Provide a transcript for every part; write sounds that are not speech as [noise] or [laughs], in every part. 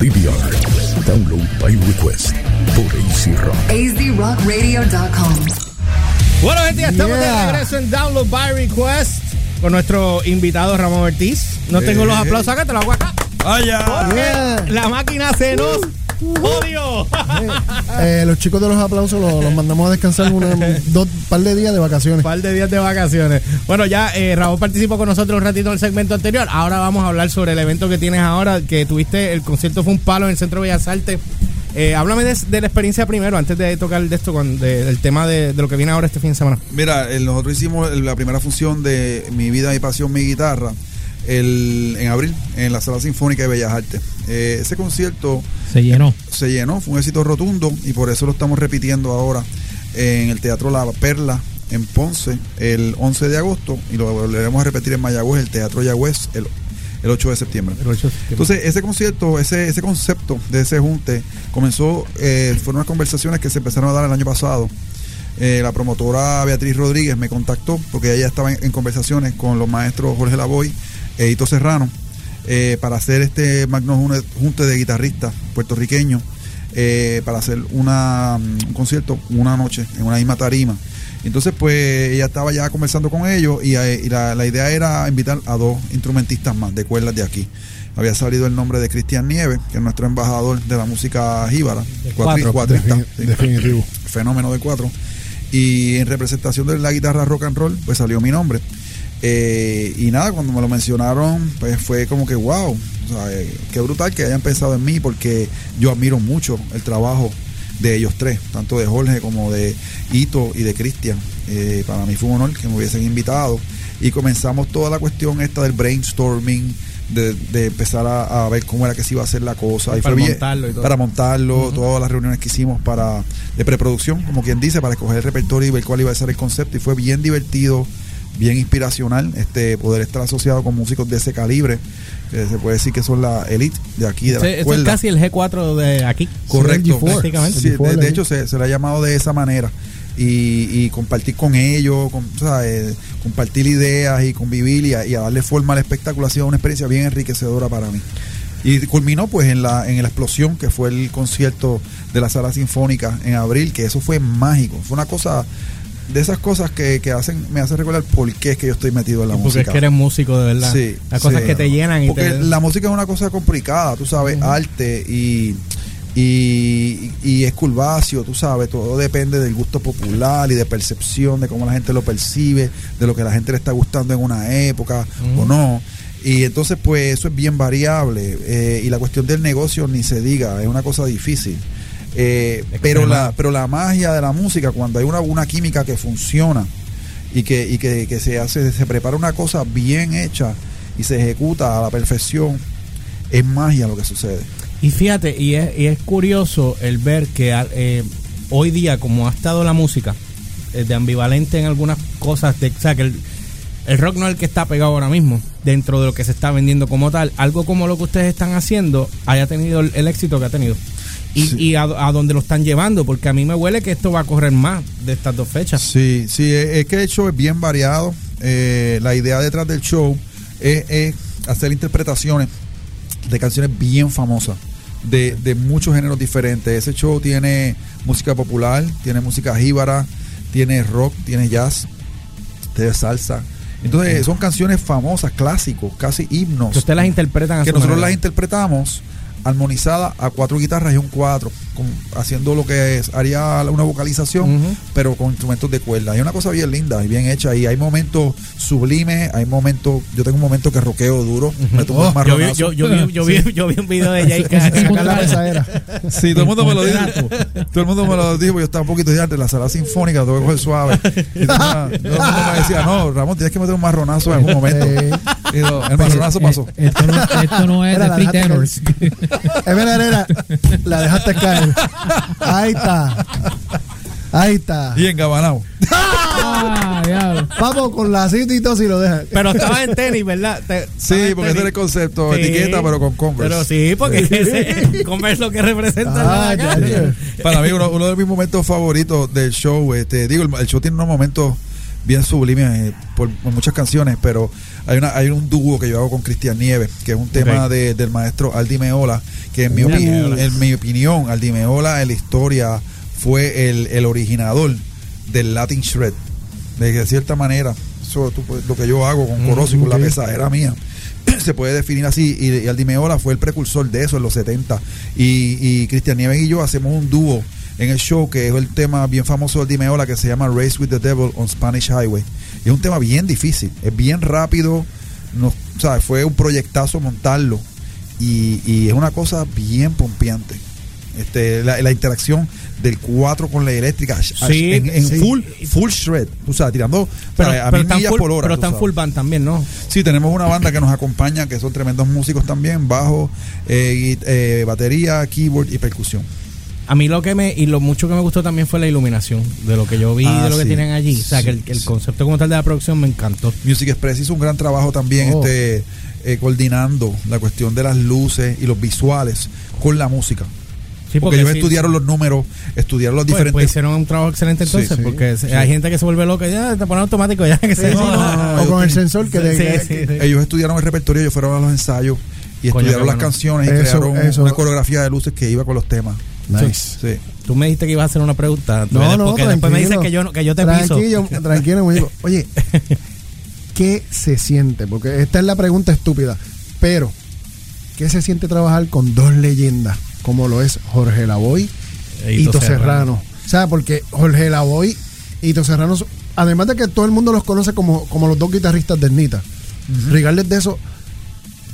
DVR. Download by request por AC Rock. azrockradio.com. Bueno, gente, ya estamos Yeah. de regreso en Download by Request con nuestro invitado Ramón Ortiz. No tengo los aplausos acá, te los hago acá. Vaya. Porque Yeah. La máquina se nos odio. Eh, los chicos de los aplausos los, los mandamos a descansar un [laughs] dos par de días de vacaciones. Un par de días de vacaciones. Bueno, ya eh, Raúl participó con nosotros un ratito en el segmento anterior. Ahora vamos a hablar sobre el evento que tienes ahora, que tuviste, el concierto fue un palo en el Centro Bellas Artes. Eh, háblame de, de la experiencia primero, antes de tocar de esto, con, de- del tema de, de lo que viene ahora este fin de semana. Mira, el- nosotros hicimos la primera función de Mi vida, mi pasión, mi guitarra el, en abril en la Sala Sinfónica de Bellas Artes. Eh, ese concierto Se llenó. se llenó, fue un éxito rotundo y por eso lo estamos repitiendo ahora en el Teatro La Perla en Ponce el 11 de agosto y lo volveremos a repetir en Mayagüez, el Teatro Yagüez, el, el 8 de septiembre. Entonces, ese concierto, ese, ese concepto de ese junte comenzó, eh, fueron unas conversaciones que se empezaron a dar el año pasado. Eh, la promotora Beatriz Rodríguez me contactó porque ella estaba en, en conversaciones con los maestros Jorge Lavoy e Hito Serrano eh, para hacer este magno junte de guitarristas puertorriqueños eh, para hacer una, mm, un concierto una noche en una misma tarima. Entonces, pues ella estaba ya conversando con ellos y, eh, y la, la idea era invitar a dos instrumentistas más de cuerdas de aquí. Había salido el nombre de Cristian Nieves, que es nuestro embajador de la música jíbara, cuatro. cuatrista, definitivo. fenómeno de cuatro. Y en representación de la guitarra rock and roll, pues salió mi nombre. Eh, y nada, cuando me lo mencionaron, pues fue como que wow, o sea, eh, qué brutal que hayan pensado en mí, porque yo admiro mucho el trabajo de ellos tres, tanto de Jorge como de Ito y de Cristian. Eh, para mí fue un honor que me hubiesen invitado. Y comenzamos toda la cuestión esta del brainstorming, de, de empezar a, a ver cómo era que se iba a hacer la cosa. Y Para fue bien- montarlo y todo. Para montarlo, todas las reuniones que hicimos para de preproducción, como quien dice, para escoger el repertorio y ver cuál iba a ser el concepto. Y fue bien divertido, bien inspiracional, este poder estar asociado con músicos de ese calibre, que se puede decir que son la elite de aquí, de la es casi el G4 de aquí. Correcto. Sí, el G4. Prácticamente. Sí, El G4 de, hecho, se, se le ha llamado de esa manera. Y, y compartir con ellos, con, ¿sabes? compartir ideas y convivir y a, y a darle forma al espectáculo ha sido una experiencia bien enriquecedora para mí. Y culminó pues en la, en la explosión que fue el concierto de la sala sinfónica en abril, que eso fue mágico. Fue una cosa de esas cosas que, que hacen, me hace recordar por qué es que yo estoy metido en la Porque es música. que eres músico de verdad. Sí, Las cosas sí. que te llenan y Porque te... la música es una cosa complicada, tú sabes, arte y, y, y es curvacio, tú sabes, todo depende del gusto popular y de percepción, de cómo la gente lo percibe, de lo que la gente le está gustando en una época o no. Y entonces, pues eso es bien variable. eh, y la cuestión del negocio ni se diga, es una cosa difícil. Eh, pero, la, pero la magia de la música, cuando hay una, una química que funciona y que, y que, que se hace, se prepara una cosa bien hecha y se ejecuta a la perfección, es magia lo que sucede. Y fíjate, y es, y es curioso el ver que al- eh, hoy día, como ha estado la música, eh, de ambivalente en algunas cosas, de, o sea, que el, el rock no es el que está pegado ahora mismo, dentro de lo que se está vendiendo como tal, algo como lo que ustedes están haciendo, haya tenido el, el éxito que ha tenido. Y, Sí. y a, a dónde lo están llevando, porque a mí me huele que esto va a correr más de estas dos fechas. Sí, sí, es que el show es bien variado. Eh, la idea detrás del show es, es hacer interpretaciones de canciones bien famosas, de, de muchos géneros diferentes. Ese show tiene música popular, tiene música jíbara, tiene rock, tiene jazz, tiene salsa. Entonces son canciones famosas, clásicos, casi himnos. Que ustedes las interpretan a que nosotros manera. las interpretamos armonizadas a cuatro guitarras y un cuatro, con- haciendo lo que es, haría una vocalización, Ujú. pero con instrumentos de cuerda. Hay una cosa bien linda y bien hecha y hay momentos sublimes, hay momentos, yo tengo un momento que roqueo duro, me tomo un Yo vi, marronazo. yo, yo vi, yo, vi, yo vi un video de [laughs] es pesadera. Sí, todo el mundo me lo dijo. Todo el mundo me lo dijo, yo estaba un poquito ya de la sala sinfónica, tengo que coger suave. Y todo, todo el mundo me decía, no, Ramón, tienes que meter un marronazo en algún momento. Eh, no, el marronazo pasó. Eh, Esto no, esto no es Era de Free Tenors. Es verdad, era. La dejaste caer. Ahí está. Ahí está. Y engabanado. Ah, diablo. Vamos con la cita y todo si lo dejas. Pero estaba en tenis, ¿verdad? Te- Sí, porque ese tenis. era el concepto, Sí, etiqueta, pero con Converse. Pero sí, porque ese, Converse lo que representa Ah, es la ya, calle. ya. Para mí, uno, uno de mis momentos favoritos del show, este, digo, el, el show tiene unos momentos bien sublime eh, por, por muchas canciones, pero hay una hay un dúo que yo hago con Cristian Nieves, que es un tema de- del maestro Aldi Meola, que en mi, opi- en mi opinión, Aldi Meola en la historia fue el, el originador del Latin Shred. De cierta manera, eso tú lo que yo hago con Corozo y con la pesadera mía. [clears throat] se puede definir así y, y Aldi Meola fue el precursor de eso en los 70 y, y Cristian Nieves y yo hacemos un dúo en el show que es el tema bien famoso de Aldi Meola que se llama Race with the Devil on Spanish Highway y es un tema bien difícil es bien rápido no, o sea, fue un proyectazo montarlo y, y es una cosa bien pompeante este, la, la interacción del 4 con la eléctrica Sí, en, en sí. full full shred o sea tirando Pero, o sea, a pero mil están millas full, por hora pero están full band también, ¿no? Sí, tenemos una banda que nos acompaña, que son tremendos músicos también, bajo, eh, eh, batería, keyboard y percusión. A mí lo que me y lo mucho que me gustó también fue la iluminación de lo que yo vi, Ah, de lo que tienen allí. O sea, que el, el Sí. concepto como tal de la producción me encantó. Music Express hizo un gran trabajo también Oh. este, eh, coordinando la cuestión de las luces y los visuales con la música. Sí, porque, ellos sí, estudiaron los números, estudiaron los pues, diferentes... pues hicieron un trabajo excelente entonces, sí, porque hay gente que se vuelve loca, ya te ponen automático, ya que se Sí, [laughs] no, no, o con el sensor que, de- Sí, que- sí, sí. ellos estudiaron el repertorio, ellos fueron a los ensayos y Coño, estudiaron las bueno. canciones y Eso, crearon eso. una coreografía de luces que iba con los temas. Nice. Sí. Tú me dijiste que ibas a hacer una pregunta, No, no, porque después me dices tranquilo. que yo, no- que yo te piso. tranquilo, Tranquilo, muñeco. [laughs] Oye, ¿qué se siente? Porque esta es la pregunta estúpida. Pero, ¿qué se siente trabajar con dos leyendas? Como lo es Jorge Lavoy E y Ito Serrano. O sea, porque Jorge Lavoy y Ito Serrano, además de que todo el mundo los conoce como, como los dos guitarristas de Nita, regardless de eso,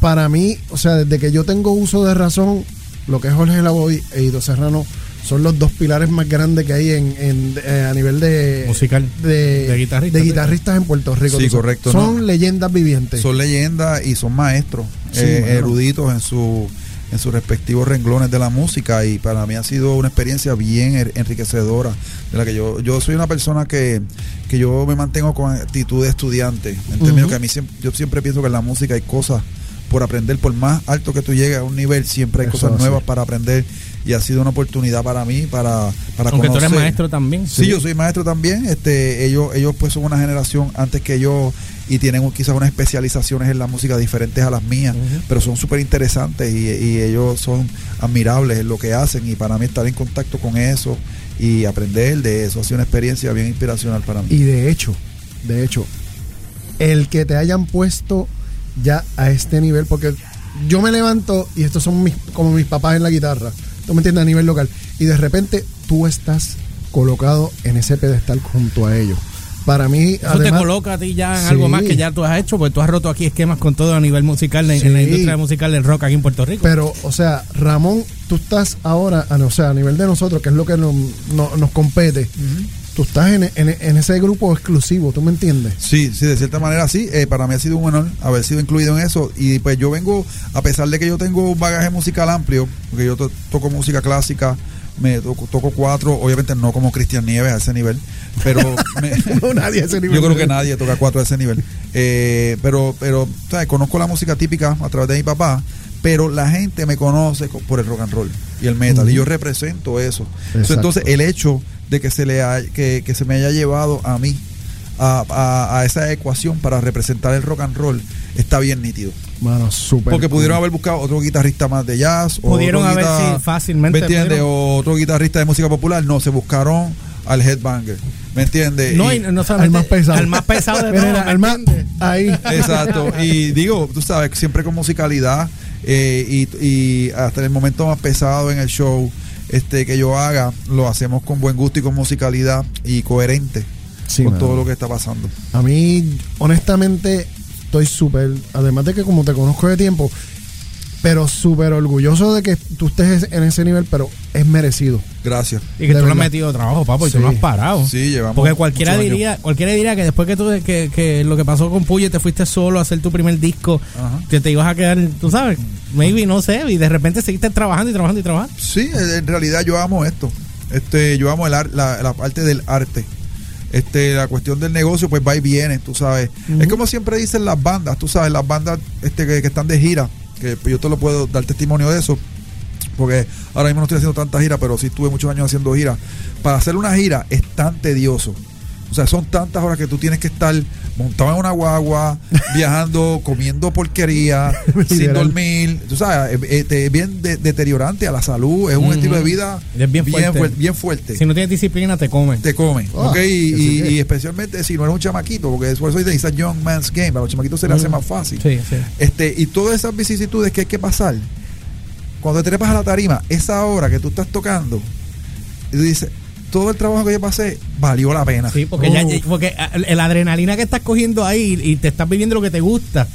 para mí, o sea, desde que yo tengo uso de razón, lo que es Jorge Lavoy e Ito Serrano son los dos pilares más grandes que hay en, en- eh, a nivel de Musical. de, De guitarristas, de sí. guitarristas en Puerto Rico. Sí, correcto, Son ¿no? leyendas vivientes. Son leyendas y son maestros, Sí, eh, mano. eruditos en su en sus respectivos renglones de la música y para mí ha sido una experiencia bien er- enriquecedora de la que yo yo soy una persona que, que yo me mantengo con actitud de estudiante en términos que a mí siempre, yo siempre pienso que en la música hay cosas por aprender por más alto que tú llegues a un nivel siempre hay Eso cosas nuevas para aprender y ha sido una oportunidad para mí para para Aunque tú eres conocer. maestro también. Sí, yo soy maestro también. Este, ellos, ellos pues son una generación antes que yo y tienen un- quizás unas especializaciones en la música diferentes a las mías, pero son súper interesantes y, y ellos son admirables en lo que hacen y para mí estar en contacto con eso y aprender de eso ha sido una experiencia bien inspiracional para mí. Y de hecho, de hecho, el que te hayan puesto ya a este nivel, porque yo me levanto y estos son mis, como mis papás en la guitarra, tú me entiendes, a nivel local, y de repente tú estás colocado en ese pedestal junto a ellos. Para mí, Eso además, te coloca a ti ya en Sí. algo más que ya tú has hecho, porque tú has roto aquí esquemas con todo a nivel musical, en, en la industria musical del rock aquí en Puerto Rico. Pero, o sea, Ramón, tú estás ahora, o sea, a nivel de nosotros, que es lo que nos, no- nos compete, tú estás en, en- en ese grupo exclusivo, ¿tú me entiendes? Sí, sí, de cierta manera sí. Eh, para mí ha sido un honor haber sido incluido en eso. Y pues yo vengo, a pesar de que yo tengo un bagaje musical amplio, porque yo to- toco música clásica, me toco, toco cuatro, obviamente no como Cristian Nieves a ese nivel, pero [laughs] me- No, nadie a ese nivel. yo creo que nadie toca cuatro a ese nivel. Eh, pero, pero, ¿sabes? Conozco la música típica a través de mi papá, pero la gente me conoce co- por el rock and roll y el metal, y yo represento eso. So, Exacto. entonces, el hecho de que se le ha- que, que se me haya llevado a mí a, a- a esa ecuación para representar el rock and roll está bien nítido. Mano, súper. Porque cool. pudieron haber buscado otro guitarrista más de jazz. o Pudieron haber, guitar- sí, fácilmente ¿Me entiendes? O otro guitarrista de música popular. No, se buscaron al headbanger. ¿Me entiendes? no, Y- no Al más pesado. al más pesado de [laughs] Mira, todos, mira, ¿me al más- ahí. Exacto. Y digo, tú sabes, siempre con musicalidad eh, y, y hasta en el momento más pesado en el show este que yo haga, lo hacemos con buen gusto y con musicalidad y coherente Sí, con todo lo que está pasando. A mí, honestamente, estoy súper, además de que como te conozco de tiempo, pero súper orgulloso de que tú estés en ese nivel, pero es merecido. Gracias. Y que De tú lo has metido trabajo, papo, y Sí. tú no has parado. Sí, llevamos Porque cualquiera diría, cualquiera diría que después que tú que, que lo que pasó con Puyo te fuiste solo a hacer tu primer disco, Ajá. que te ibas a quedar, tú sabes, maybe no sé, y de repente seguiste trabajando y trabajando y trabajando. Sí, en en realidad yo amo esto. Este, yo amo el ar- la, la parte del arte. Este, la cuestión del negocio, pues va y viene, tú sabes. Es como siempre dicen las bandas, tú sabes, las bandas este, que, que están de gira, que yo te lo puedo dar testimonio de eso, porque ahora mismo no estoy haciendo tanta gira, pero sí estuve muchos años haciendo gira. Para hacer una gira es tan tedioso. O sea, son tantas horas que tú tienes que estar montado en una guagua, [laughs] viajando, comiendo porquería, [laughs] sin dormir. Tú sabes, eh, eh, es bien de- deteriorante a la salud. Es un estilo de vida Es bien fuerte. fuer- bien fuerte. Si no tienes disciplina, te comen. te come, Ah, ¿ok? Y, sí especialmente si no eres un chamaquito, porque por eso dice, a young man's game. Para los chamaquitos se les hace más fácil. Sí, sí. Este, y todas esas vicisitudes que hay que pasar, cuando te trepas a la tarima, esa hora que tú estás tocando, y tú dices, todo el trabajo que yo pasé valió la pena. Sí, porque, ya, Uf. porque ah, la adrenalina que estás cogiendo ahí y te estás viviendo lo que te gusta,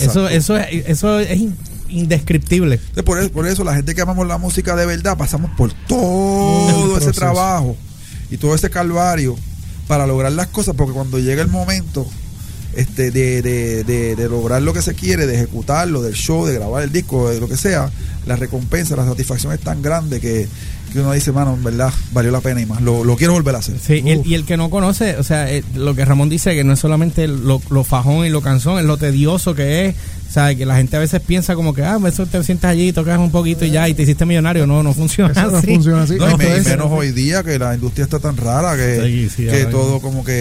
eso, Exacto. eso, es, eso es in- indescriptible. Entonces, por, eso, por eso la gente que amamos la música de verdad pasamos por todo El ese trabajo y todo ese calvario para lograr las cosas, porque cuando llega el momento este, de, de- de- de lograr lo que se quiere, de ejecutarlo, del show, de grabar el disco, de lo que sea, la recompensa, la satisfacción es tan grande que, que uno dice, mano, en verdad, valió la pena y más, lo, lo quiero volver a hacer. Sí, y el, Uf. y el que no conoce, o sea, eh, lo que Ramón dice, que no es solamente lo, lo fajón y lo cansón, es lo tedioso que es. O sea, que la gente a veces piensa como que, ah, eso te sientas allí, tocas un poquito y ya, y te hiciste millonario. No, no funciona Eso no así. funciona así. No, y, me- menos hoy día que la industria está tan rara que, Sí, sí, que todo como que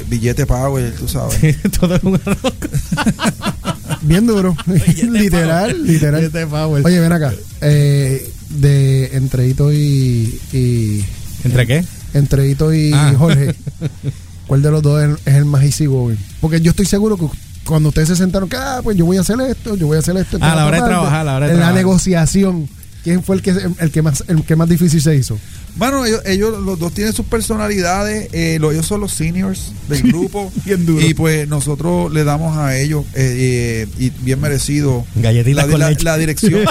eh, billete power, tú sabes. [laughs] Todo es un error. [laughs] Bien duro. [laughs] literal, literal. Billete power. Oye, ven acá. Eh, de entre Hito y, y ¿Entre qué? entre Hito y Ah. Jorge, ¿cuál de los dos es, es el más easy going? Porque yo estoy seguro que cuando ustedes se sentaron, que ah, pues yo voy a hacer esto, yo voy a hacer esto. Ah, a la hora de trabajar, a la hora de En la trabajar. negociación, ¿quién fue el que el que más el que más difícil se hizo? Bueno, ellos, ellos los dos tienen sus personalidades, eh, lo- ellos son los seniors del grupo [laughs] Bien duro. y pues nosotros le damos a ellos eh, eh, y bien merecido Galletitas la, con la- leche. la dirección. [laughs]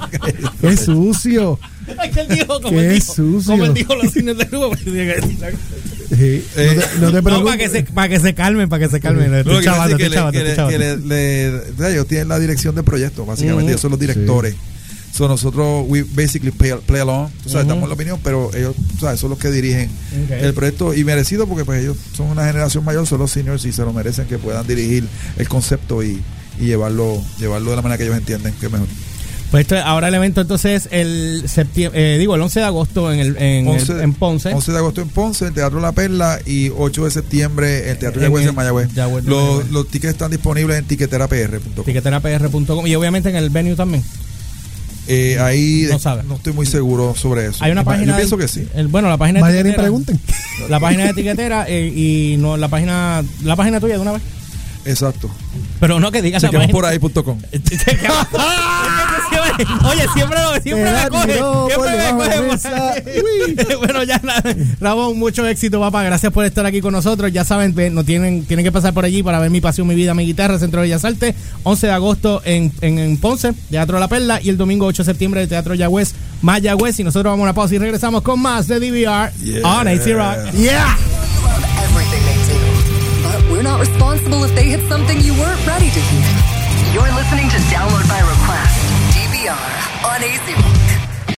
[laughs] ¡Qué sucio! Ay, que él dijo, como él dijo, sucio. Como él dijo los. Sí, no te, no te No, para que, se, para que se calmen, para que se calmen. Estoy chavando, estoy chavando, o sea, ellos tienen la dirección de proyectos, básicamente, ellos son los directores. So, nosotros, we basically play, play along, tú sabes, Ujú. damos la opinión, pero ellos, tú sabes, son los que dirigen el proyecto y merecido porque pues ellos son una generación mayor, son los seniors y se lo merecen que puedan dirigir el concepto y, y llevarlo, llevarlo de la manera que ellos entienden que es mejor. Pues esto, ahora el evento entonces el septiembre, digo el 11 de agosto en el en, el- 11, en Ponce. 11 de agosto en Ponce, el Teatro La Perla y 8 de septiembre el Teatro En Yagüez el en Mayagüez. Yagüez Los, Mayagüez. los tickets están disponibles en tiqueterapr.com. Tiqueterapr.com y obviamente en el venue también. Eh, ahí No sabe. no estoy muy seguro sobre eso. Hay una Yo página. pienso de- que sí. el- bueno, la página de Vayan y pregunten. La página de etiquetera eh, y no la página la página tuya de una vez. Exacto. Pero no que digas la por ahí.com. [laughs] Oye, siempre lo siempre me coge. Siempre me coge. [laughs] bueno, ya nada. Ramón, mucho éxito, papá. Gracias por estar aquí con nosotros. Ya saben, no tienen, tienen que pasar por allí para ver mi pasión, mi vida, mi guitarra, Centro de Bellas Artes. 11 de agosto en, en, en Ponce, Teatro La Perla. Y el domingo 8 de septiembre, el Teatro Yagüez, Mayagüez. Y nosotros vamos a una pausa y regresamos con más de DVR Yeah. on AC Rock. Yeah. We're not responsible if they hit something you weren't ready to hear. You're listening to Download by Request, DBR, on AC.